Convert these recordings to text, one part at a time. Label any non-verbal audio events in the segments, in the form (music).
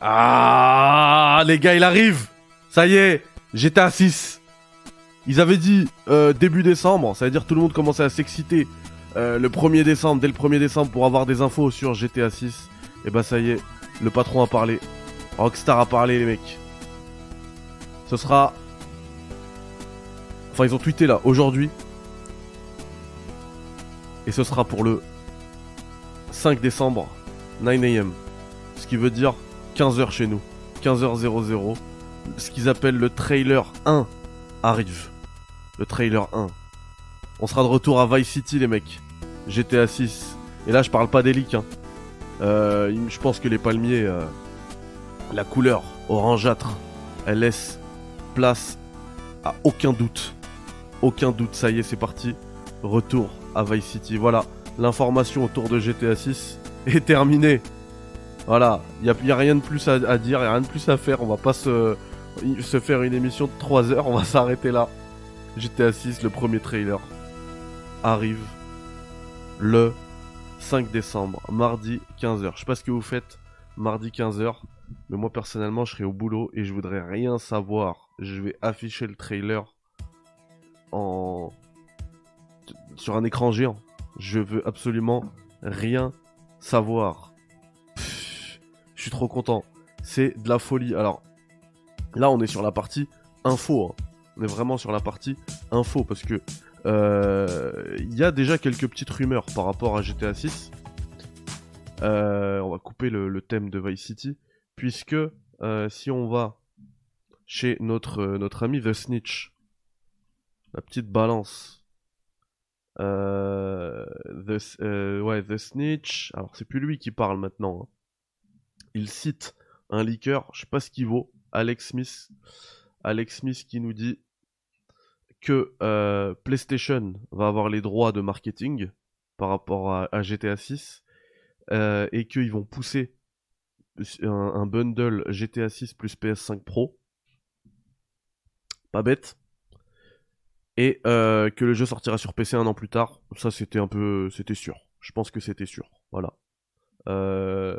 Ah, les gars, il arrive. Ça y est, GTA 6. Ils avaient dit euh, début décembre, ça veut dire tout le monde commençait à s'exciter euh, le 1er décembre, dès le 1er décembre pour avoir des infos sur GTA 6. Et bah ça y est, le patron a parlé. Rockstar a parlé les mecs. Ce sera... Enfin ils ont tweeté là, aujourd'hui. Et ce sera pour le 5 décembre, 9am. Ce qui veut dire 15h chez nous. 15h00. Ce qu'ils appellent le trailer 1 arrive. Le trailer 1. On sera de retour à Vice City les mecs. GTA 6. Et là je parle pas des leaks. Hein. Euh, je pense que les palmiers, euh, la couleur orangeâtre, elle laisse place à aucun doute. Aucun doute, ça y est, c'est parti. Retour à Vice City. Voilà, l'information autour de GTA 6 est terminée. Voilà, il n'y a, rien de plus à, dire, il a rien de plus à faire. On va pas se, se faire une émission de 3 heures, on va (laughs) s'arrêter là. GTA 6, le premier trailer, arrive le 5 décembre, mardi 15h. Je sais pas ce que vous faites mardi 15h, mais moi personnellement je serai au boulot et je voudrais rien savoir. Je vais afficher le trailer en sur un écran géant. Je veux absolument rien savoir. Je suis trop content. C'est de la folie. Alors, là, on est sur la partie info. Hein. On est vraiment sur la partie info parce que euh, il y a déjà quelques petites rumeurs par rapport à GTA 6. Euh, on va couper le, thème de Vice City puisque euh, si on va chez notre notre ami The Snitch, la petite balance. the, ouais, The Snitch. Alors c'est plus lui qui parle maintenant. Hein il cite un leaker, je sais pas ce qu'il vaut, Alex Smith. Alex Smith qui nous dit que euh, PlayStation va avoir les droits de marketing par rapport à, GTA 6 euh, et qu'ils vont pousser un, bundle GTA 6 plus PS5 Pro. Pas bête. Et euh, que le jeu sortira sur PC un an plus tard. Ça c'était un peu... C'était sûr. Je pense que c'était sûr. Voilà. Euh,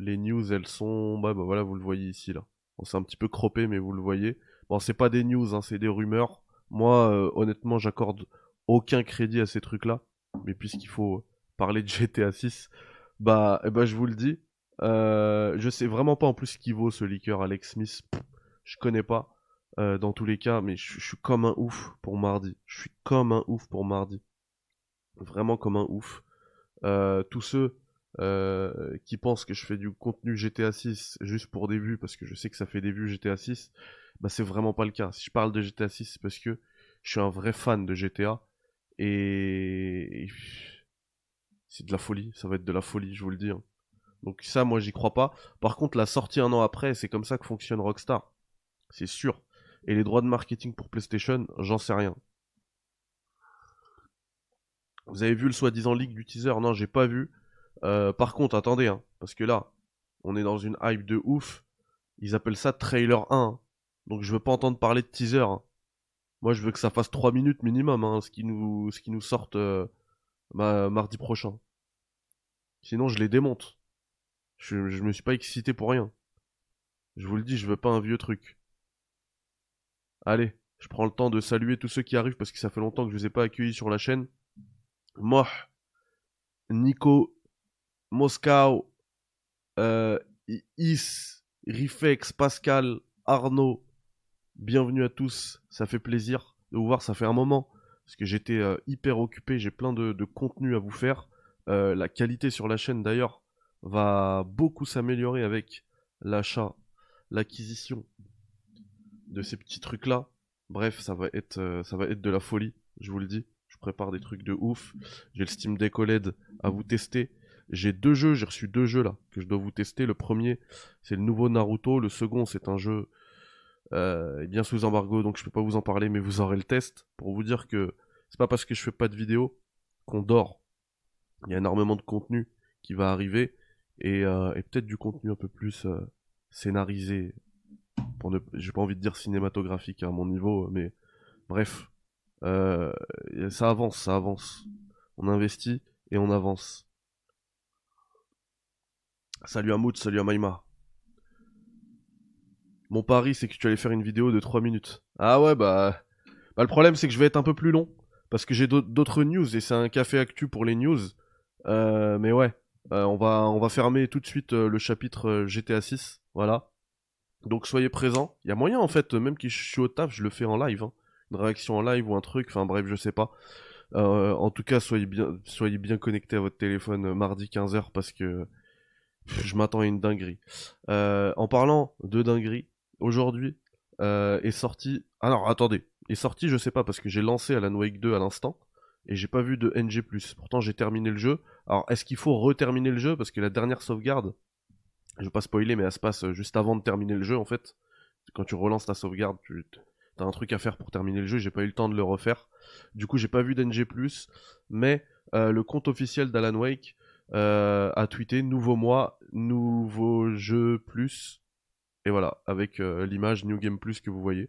les news, elles sont, bah, bah, voilà, vous le voyez ici là. Bon, c'est un petit peu croppé, mais vous le voyez. Bon, c'est pas des news, hein, c'est des rumeurs. Moi, euh, honnêtement, j'accorde aucun crédit à ces trucs-là. Mais puisqu'il faut parler de GTA 6, bah, eh ben, je vous le dis. Euh, je sais vraiment pas en plus ce qu'il vaut ce liqueur Alex Smith. je connais pas. Euh, dans tous les cas, mais je, je suis comme un ouf pour mardi. Je suis comme un ouf pour mardi. Vraiment comme un ouf. tous ceux euh, qui pensent que je fais du contenu GTA 6 juste pour des vues parce que je sais que ça fait des vues GTA 6, bah c'est vraiment pas le cas. Si je parle de GTA 6, c'est parce que je suis un vrai fan de GTA et, c'est de la folie, ça va être de la folie, je vous le dis. Hein. Donc ça, moi, j'y crois pas. Par contre, la sortie un an après, c'est comme ça que fonctionne Rockstar. C'est sûr. Et les droits de marketing pour PlayStation, j'en sais rien. Vous avez vu le soi-disant leak du teaser? Non, j'ai pas vu. Euh, par contre, attendez, hein, parce que là, on est dans une hype de ouf. Ils appellent ça trailer 1. Donc je veux pas entendre parler de teaser. Hein. Moi, je veux que ça fasse 3 minutes minimum, hein, ce qui nous, ce qui nous sorte euh, mardi prochain. Sinon, je les démonte. Je, me suis pas excité pour rien. Je vous le dis, je veux pas un vieux truc. Allez, je prends le temps de saluer tous ceux qui arrivent parce que ça fait longtemps que je les ai pas accueillis sur la chaîne. Moi, Nico Moscou, euh, Is, Rifex, Pascal, Arnaud, bienvenue à tous, ça fait plaisir de vous voir, ça fait un moment, parce que j'étais euh, hyper occupé, j'ai plein de, contenu à vous faire. Euh, la qualité sur la chaîne d'ailleurs va beaucoup s'améliorer avec l'achat, l'acquisition de ces petits trucs là. Bref, ça va être ça va être de la folie, je vous le dis. Je prépare des trucs de ouf. J'ai le Steam Deck OLED à vous tester. J'ai deux jeux, j'ai reçu deux jeux là que je dois vous tester. Le premier, c'est le nouveau Naruto. Le second, c'est un jeu euh, bien sous embargo, donc je peux pas vous en parler, mais vous aurez le test pour vous dire que c'est pas parce que je fais pas de vidéo qu'on dort. Il y a énormément de contenu qui va arriver et, euh, peut-être du contenu un peu plus euh, scénarisé. Pour ne... J'ai pas envie de dire cinématographique à mon niveau, mais bref, euh, ça avance, ça avance. On investit et on avance. Salut à Mout, salut à Maïma. Mon pari, c'est que tu allais faire une vidéo de 3 minutes. Ah ouais, bah... bah le problème, c'est que je vais être un peu plus long. Parce que j'ai d'autres news, et c'est un café actu pour les news. Euh, mais ouais, euh, on, va, on va fermer tout de suite euh, le chapitre GTA 6. Voilà. Donc soyez présents. Il y a moyen, en fait, même que je suis au taf, je le fais en live. Hein. Une réaction en live ou un truc, enfin bref, je sais pas. en tout cas, soyez bien, soyez bien connectés à votre téléphone mardi 15h parce que je m'attends à une dinguerie. en parlant de dinguerie, aujourd'hui euh, est sorti. Alors attendez, est sorti, je sais pas parce que j'ai lancé Alan Wake 2 à l'instant et j'ai pas vu de NG+. Pourtant j'ai terminé le jeu. Alors est-ce qu'il faut reterminer le jeu? Parce que la dernière sauvegarde, je vais pas spoiler mais elle se passe juste avant de terminer le jeu en fait. Quand tu relances ta sauvegarde, tu as un truc à faire pour terminer le jeu, j'ai pas eu le temps de le refaire. Du coup j'ai pas vu d'NG+, mais euh, le compte officiel d'Alan Wake euh, a tweeté nouveau mois, nouveau jeu plus et voilà, avec euh, l'image New Game Plus que vous voyez.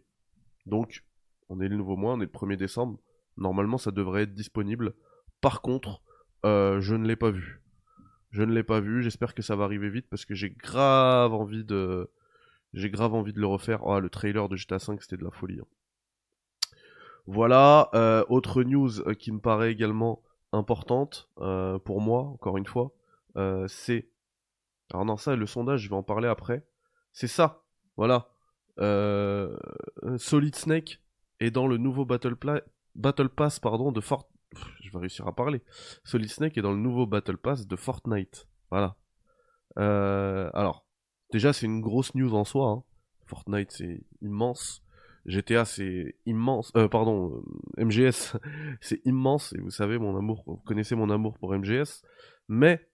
Donc, on est le nouveau mois, on est le 1er décembre. Normalement, ça devrait être disponible. Par contre, euh, je ne l'ai pas vu. Je ne l'ai pas vu, j'espère que ça va arriver vite parce que j'ai grave envie de... J'ai grave envie de le refaire. Oh, le trailer de GTA 5, c'était de la folie. Hein. Voilà, euh, autre news qui me paraît également importante pour moi, encore une fois, c'est... Alors non, ça, le sondage, je vais en parler après. C'est ça. Voilà. Euh, Solid Snake est dans le nouveau Battle, Battle Pass pardon, de Fort... Je vais réussir à parler. Solid Snake est dans le nouveau Battle Pass de Fortnite. Voilà. Euh, alors, déjà, c'est une grosse news en soi. Hein. Fortnite, c'est immense. GTA, c'est immense. Euh, pardon, MGS, (laughs) c'est immense. Et vous savez, mon amour, vous connaissez mon amour pour MGS. Mais,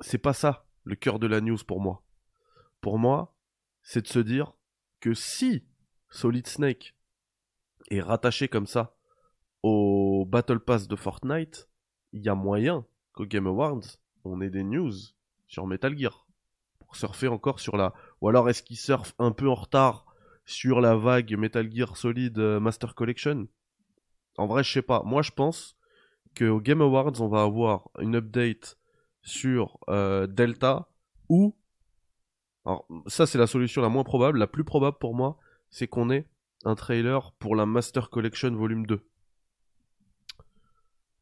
c'est pas ça le cœur de la news pour moi pour moi, c'est de se dire que si Solid Snake est rattaché comme ça au Battle Pass de Fortnite, il y a moyen qu'au Game Awards, on ait des news sur Metal Gear. Pour surfer encore sur la... Ou alors est-ce qu'il surfe un peu en retard sur la vague Metal Gear Solid euh, Master Collection En vrai, je sais pas. Moi, je pense qu'au Game Awards, on va avoir une update sur euh, Delta ou alors, ça, c'est la solution la moins probable. La plus probable pour moi, c'est qu'on ait un trailer pour la Master Collection Volume 2.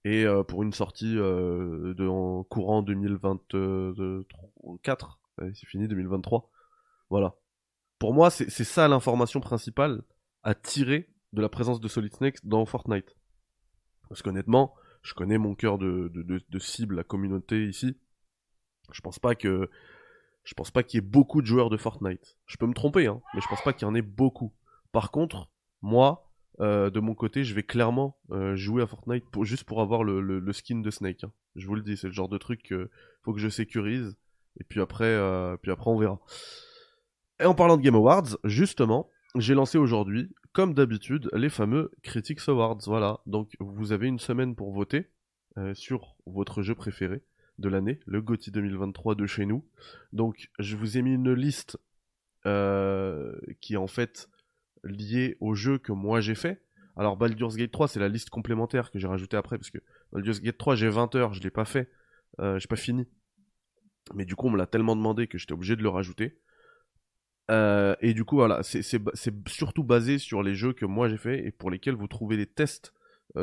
Et euh, pour une sortie de, courant 2024. c'est fini 2023. Voilà. Pour moi, c'est ça l'information principale à tirer de la présence de Solid Snake dans Fortnite. Parce qu'honnêtement, je connais mon cœur de, de, cible, la communauté ici. Je pense pas que je pense pas qu'il y ait beaucoup de joueurs de Fortnite. Je peux me tromper, hein, mais je pense pas qu'il y en ait beaucoup. Par contre, moi, euh, de mon côté, je vais clairement euh, jouer à Fortnite juste pour avoir le, skin de Snake. Hein. Je vous le dis, c'est le genre de truc qu'il faut que je sécurise. Et puis après, euh, puis après, on verra. Et en parlant de Game Awards, justement, j'ai lancé aujourd'hui, comme d'habitude, les fameux Critics Awards. Voilà, donc vous avez une semaine pour voter sur votre jeu préféré de l'année, le GOTY 2023 de chez nous. Donc je vous ai mis une liste euh, qui est en fait liée au jeu que moi j'ai fait. Alors Baldur's Gate 3 c'est la liste complémentaire que j'ai rajoutée après parce que Baldur's Gate 3 j'ai 20 heures, je l'ai pas fait, euh, j'ai pas fini. Mais du coup on me l'a tellement demandé que j'étais obligé de le rajouter. Euh, et du coup voilà, c'est surtout basé sur les jeux que moi j'ai fait et pour lesquels vous trouvez les tests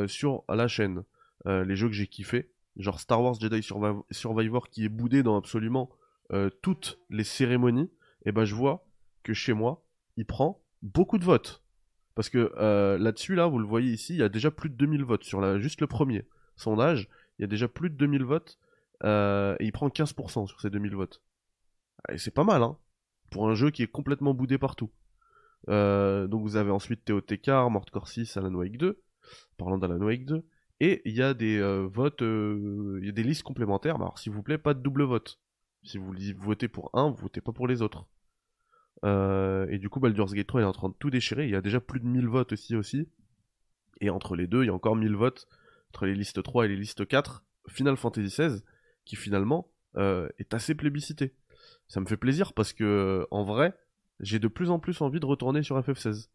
sur la chaîne. les jeux que j'ai kiffé genre Star Wars Jedi Survivor qui est boudé dans absolument euh, toutes les cérémonies, et ben je vois que chez moi, il prend beaucoup de votes. Parce que euh, là-dessus, là, vous le voyez ici, il y a déjà plus de 2000 votes sur la, juste le premier sondage. Il y a déjà plus de 2000 votes euh, et il prend 15% sur ces 2000 votes. Et c'est pas mal, hein, pour un jeu qui est complètement boudé partout. donc vous avez ensuite TOTK, Mort Core 6, Alan Wake 2. Parlant d'Alan Wake 2. Et il y a des euh, votes, euh, il y a des listes complémentaires. alors, s'il vous plaît, pas de double vote. Si vous votez pour un, vous votez pas pour les autres. Euh, et du coup, Baldur's Gate 3 est en train de tout déchirer. Il y a déjà plus de 1000 votes aussi. aussi. Et entre les deux, il y a encore 1000 votes. Entre les listes 3 et les listes 4. Final Fantasy XVI, qui finalement est assez plébiscité. Ça me fait plaisir parce que, en vrai, j'ai de plus en plus envie de retourner sur FF16.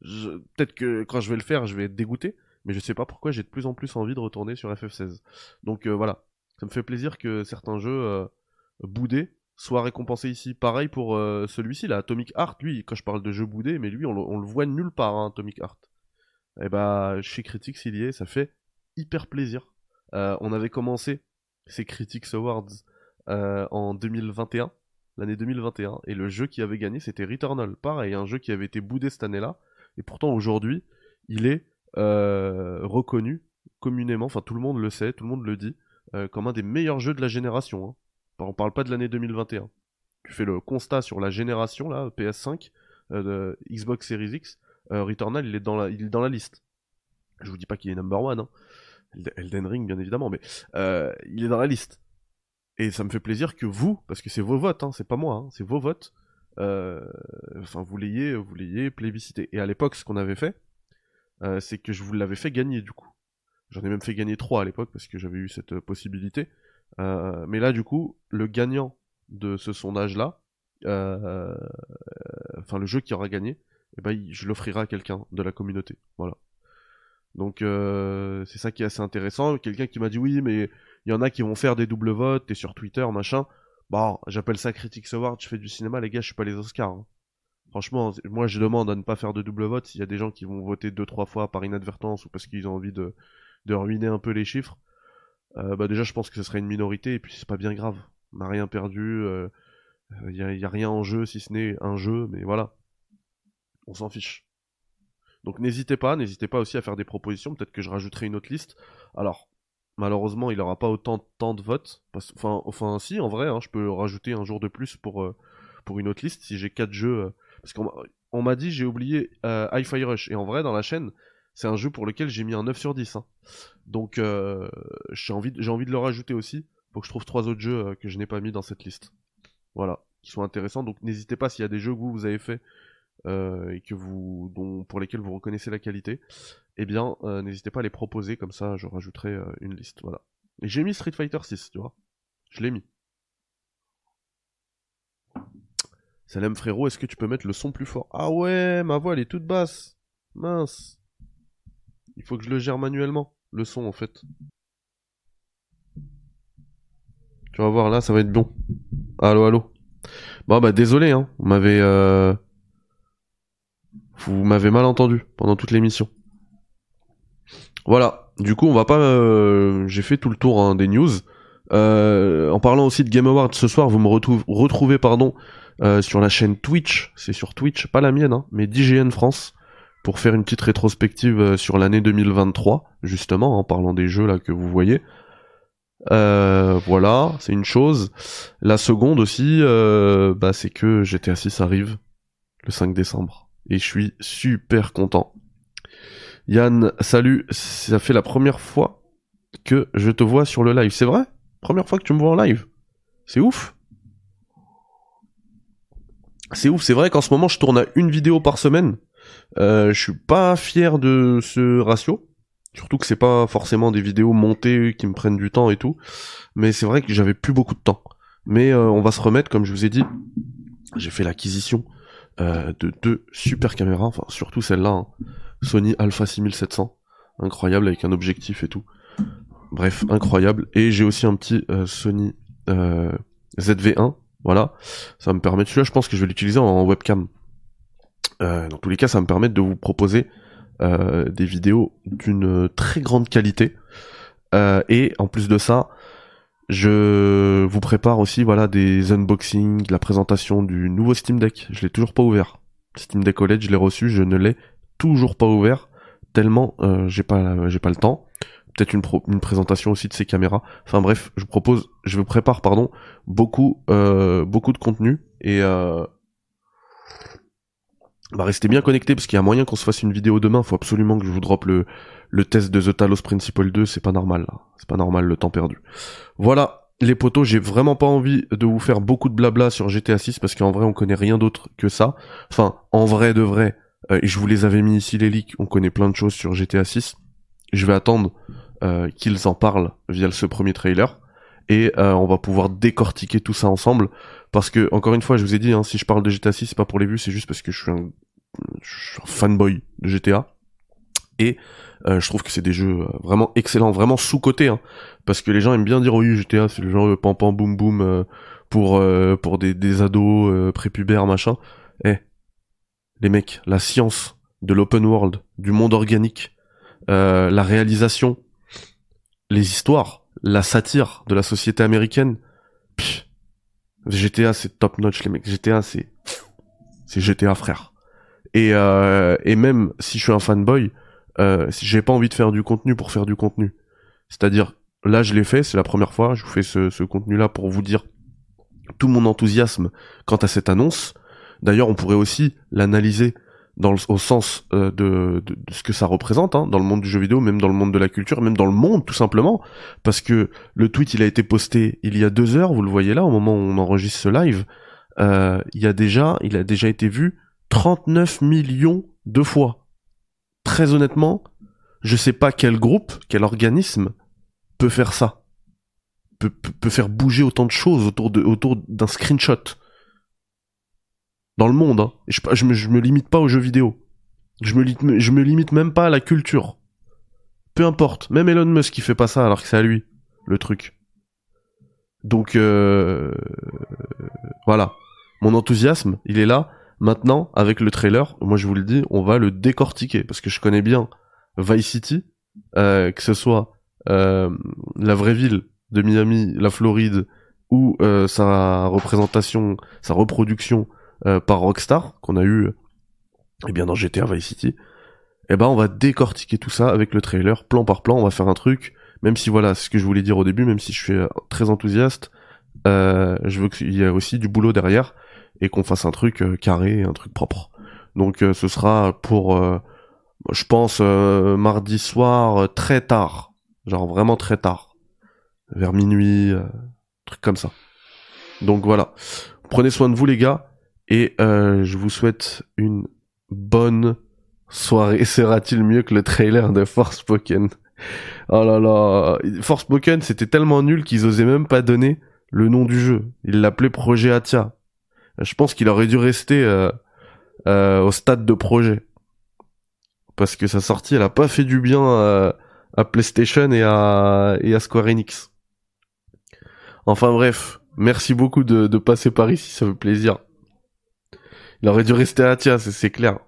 Peut-être que quand je vais le faire, je vais être dégoûté mais je sais pas pourquoi j'ai de plus en plus envie de retourner sur FF16. Donc euh, voilà, ça me fait plaisir que certains jeux euh, boudés soit récompensé ici. Pareil pour euh, celui-ci, là, Atomic Heart, lui, quand je parle de jeu boudé, mais lui, on, le voit nulle part, hein, Atomic Heart. Et eh bah, chez Critics, il y est, ça fait hyper plaisir. On avait commencé ces Critics Awards en 2021, l'année 2021, et le jeu qui avait gagné, c'était Returnal. Pareil, un jeu qui avait été boudé cette année-là, et pourtant aujourd'hui, il est reconnu communément, enfin tout le monde le sait, tout le monde le dit, comme un des meilleurs jeux de la génération. Hein. On parle pas de l'année 2021. Tu fais le constat sur la génération, là, PS5, euh, Xbox Series X, euh, Returnal, il est, dans la, il est dans la liste. Je vous dis pas qu'il est number one, hein. Elden Ring, bien évidemment, mais euh, il est dans la liste. Et ça me fait plaisir que vous, parce que c'est vos votes, hein, c'est pas moi, hein, c'est vos votes, enfin vous l'ayez, vous l'ayez plébiscité. Et à l'époque, ce qu'on avait fait, c'est que je vous l'avais fait gagner du coup. J'en ai même fait gagner trois à l'époque parce que j'avais eu cette possibilité. Euh, mais là, du coup, le gagnant de ce sondage-là, euh, enfin le jeu qui aura gagné, eh ben, je l'offrirai à quelqu'un de la communauté. Voilà. Donc euh, c'est ça qui est assez intéressant. Quelqu'un qui m'a dit oui, mais il y en a qui vont faire des doubles votes, et sur Twitter, machin. Bon, j'appelle ça Critics Award, je fais du cinéma, les gars, je suis pas les Oscars. Hein. Franchement, moi je demande à ne pas faire de double vote s'il y a des gens qui vont voter deux trois fois par inadvertance ou parce qu'ils ont envie de, ruiner un peu les chiffres. Euh, bah déjà je pense que ce serait une minorité et puis c'est pas bien grave. On n'a rien perdu, il euh, n'y a, rien en jeu si ce n'est un jeu, mais voilà. On s'en fiche. Donc n'hésitez pas, n'hésitez pas aussi à faire des propositions, peut-être que je rajouterai une autre liste. Alors, malheureusement, il n'aura pas autant de temps de vote. Enfin, enfin si, en vrai, hein, je peux rajouter un jour de plus pour, pour une autre liste si j'ai quatre jeux. parce qu'on m'a dit, j'ai oublié Hi-Fi Rush. Et en vrai, dans la chaîne, c'est un jeu pour lequel j'ai mis un 9 sur 10. Hein. Donc euh, j'ai envie, de, envie de le rajouter aussi. Faut que je trouve trois autres jeux euh, que je n'ai pas mis dans cette liste. Voilà, qui sont intéressants. Donc n'hésitez pas s'il y a des jeux que vous, avez fait euh, et que vous, dont, pour lesquels vous reconnaissez la qualité, eh bien n'hésitez pas à les proposer. Comme ça, je rajouterai une liste. Voilà. J'ai mis Street Fighter 6, tu vois. Je l'ai mis. Salam frérot, est-ce que tu peux mettre le son plus fort? Ah ouais, ma voix elle est toute basse. Mince. Il faut que je le gère manuellement, le son en fait. Tu vas voir là, ça va être bon. Allô, allô. Bon bah désolé, hein. Vous m'avez, euh... vous m'avez mal entendu pendant toute l'émission. Voilà. Du coup, on va pas. Euh... J'ai fait tout le tour hein, des news. Euh... En parlant aussi de Game Awards ce soir, vous me retrouvez pardon euh, sur la chaîne Twitch. C'est sur Twitch, pas la mienne, hein, mais d'IGN France pour faire une petite rétrospective sur l'année 2023, justement, en parlant des jeux là que vous voyez. Voilà, c'est une chose. La seconde aussi, bah, c'est que GTA 6 arrive le 5 décembre. Et je suis super content. Yann, salut, ça fait la première fois que je te vois sur le live, c'est vrai? Première fois que tu me vois en live C'est ouf C'est ouf, c'est vrai qu'en ce moment je tourne à une vidéo par semaine. Euh, je suis pas fier de ce ratio. Surtout que c'est pas forcément des vidéos montées qui me prennent du temps et tout. Mais c'est vrai que j'avais plus beaucoup de temps. Mais euh, on va se remettre, comme je vous ai dit. J'ai fait l'acquisition euh, de deux super caméras, enfin surtout celle-là, hein. Sony Alpha 6700, incroyable avec un objectif et tout. Bref, incroyable. Et j'ai aussi un petit Sony ZV1, voilà. Ça me permet, celui-là je pense que je vais l'utiliser en webcam. Euh, dans tous les cas, ça me permet de vous proposer euh, des vidéos d'une très grande qualité. Euh, et en plus de ça, je vous prépare aussi voilà des unboxings, la présentation du nouveau Steam Deck. Je l'ai toujours pas ouvert. Steam Deck OLED, je l'ai reçu, je ne l'ai toujours pas ouvert tellement j'ai pas j'ai pas le temps. Peut-être une, une présentation aussi de ces caméras. Enfin bref, je vous propose, je vous prépare pardon beaucoup beaucoup de contenu et bah restez bien connectés parce qu'il y a moyen qu'on se fasse une vidéo demain. Faut absolument que je vous drop le, le test de The Talos Principle 2. C'est pas normal. C'est pas normal le temps perdu. Voilà. Les potos, j'ai vraiment pas envie de vous faire beaucoup de blabla sur GTA 6 parce qu'en vrai on connaît rien d'autre que ça. Enfin, en vrai de vrai, euh, je vous les avais mis ici les leaks, on connaît plein de choses sur GTA 6. Je vais attendre euh, qu'ils en parlent via ce premier trailer et euh, on va pouvoir décortiquer tout ça ensemble parce que encore une fois je vous ai dit hein, si je parle de GTA 6 c'est pas pour les vues c'est juste parce que je suis un je suis un fanboy de GTA. Et euh, je trouve que c'est des jeux euh, vraiment excellents, vraiment sous-cotés. Hein, parce que les gens aiment bien dire oui GTA, c'est le genre pam pam boum boum pour euh, pour des, des ados prépubères machin. Eh, les mecs, la science de l'open world, du monde organique, euh, la réalisation, les histoires, la satire de la société américaine. Pff, GTA c'est top notch les mecs. GTA c'est c'est GTA frère. Et euh, et même si je suis un fanboy, euh, j'ai pas envie de faire du contenu pour faire du contenu. C'est-à-dire là je l'ai fait, c'est la première fois, je vous fais ce, ce contenu là pour vous dire tout mon enthousiasme quant à cette annonce. D'ailleurs, on pourrait aussi l'analyser au sens euh, de, ce que ça représente hein, dans le monde du jeu vidéo, même dans le monde de la culture, même dans le monde tout simplement, parce que le tweet il a été posté il y a deux heures, vous le voyez là au moment où on enregistre ce live, euh, il a déjà, été vu 39 millions de fois. Très honnêtement, je sais pas quel groupe, quel organisme peut faire ça, peut, faire bouger autant de choses autour d'un screenshot dans le monde. Hein. Je, je, me, limite pas aux jeux vidéo. Je me, me limite même pas à la culture. Peu importe. Même Elon Musk qui fait pas ça alors que c'est à lui le truc. Donc euh, voilà. Mon enthousiasme, il est là. Maintenant, avec le trailer, moi je vous le dis, on va le décortiquer parce que je connais bien Vice City, euh, que ce soit euh, la vraie ville de Miami, la Floride, ou sa représentation, sa reproduction euh, par Rockstar qu'on a eu eh bien dans GTA Vice City. Eh ben on va décortiquer tout ça avec le trailer plan par plan, on va faire un truc même si voilà, c'est ce que je voulais dire au début même si je suis euh, très enthousiaste, euh, je veux qu'il y ait aussi du boulot derrière et qu'on fasse un truc carré, un truc propre. Donc ce sera pour je pense mardi soir très tard, genre vraiment très tard. Vers minuit, truc comme ça. Donc voilà. Prenez soin de vous les gars. Et euh, je vous souhaite une bonne soirée. (laughs) Sera-t-il mieux que le trailer de Force Forspoken Oh là là, Force Forspoken c'était tellement nul qu'ils osaient même pas donner le nom du jeu. Ils l'appelaient Projet Atia. Je pense qu'il aurait dû rester euh, euh, au stade de projet. Parce que sa sortie, elle a pas fait du bien à, PlayStation et à, et à Square Enix. Enfin bref, merci beaucoup de, de passer par ici, ça fait plaisir. Il aurait dû rester à Tia, c'est clair.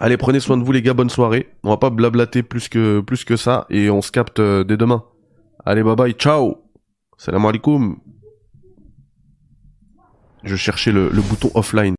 Allez, prenez soin de vous les gars, bonne soirée. On va pas blablater plus que plus que ça et on se capte euh, dès demain. Allez, bye bye, ciao. Salam alaikum. Je cherchais le, le bouton offline.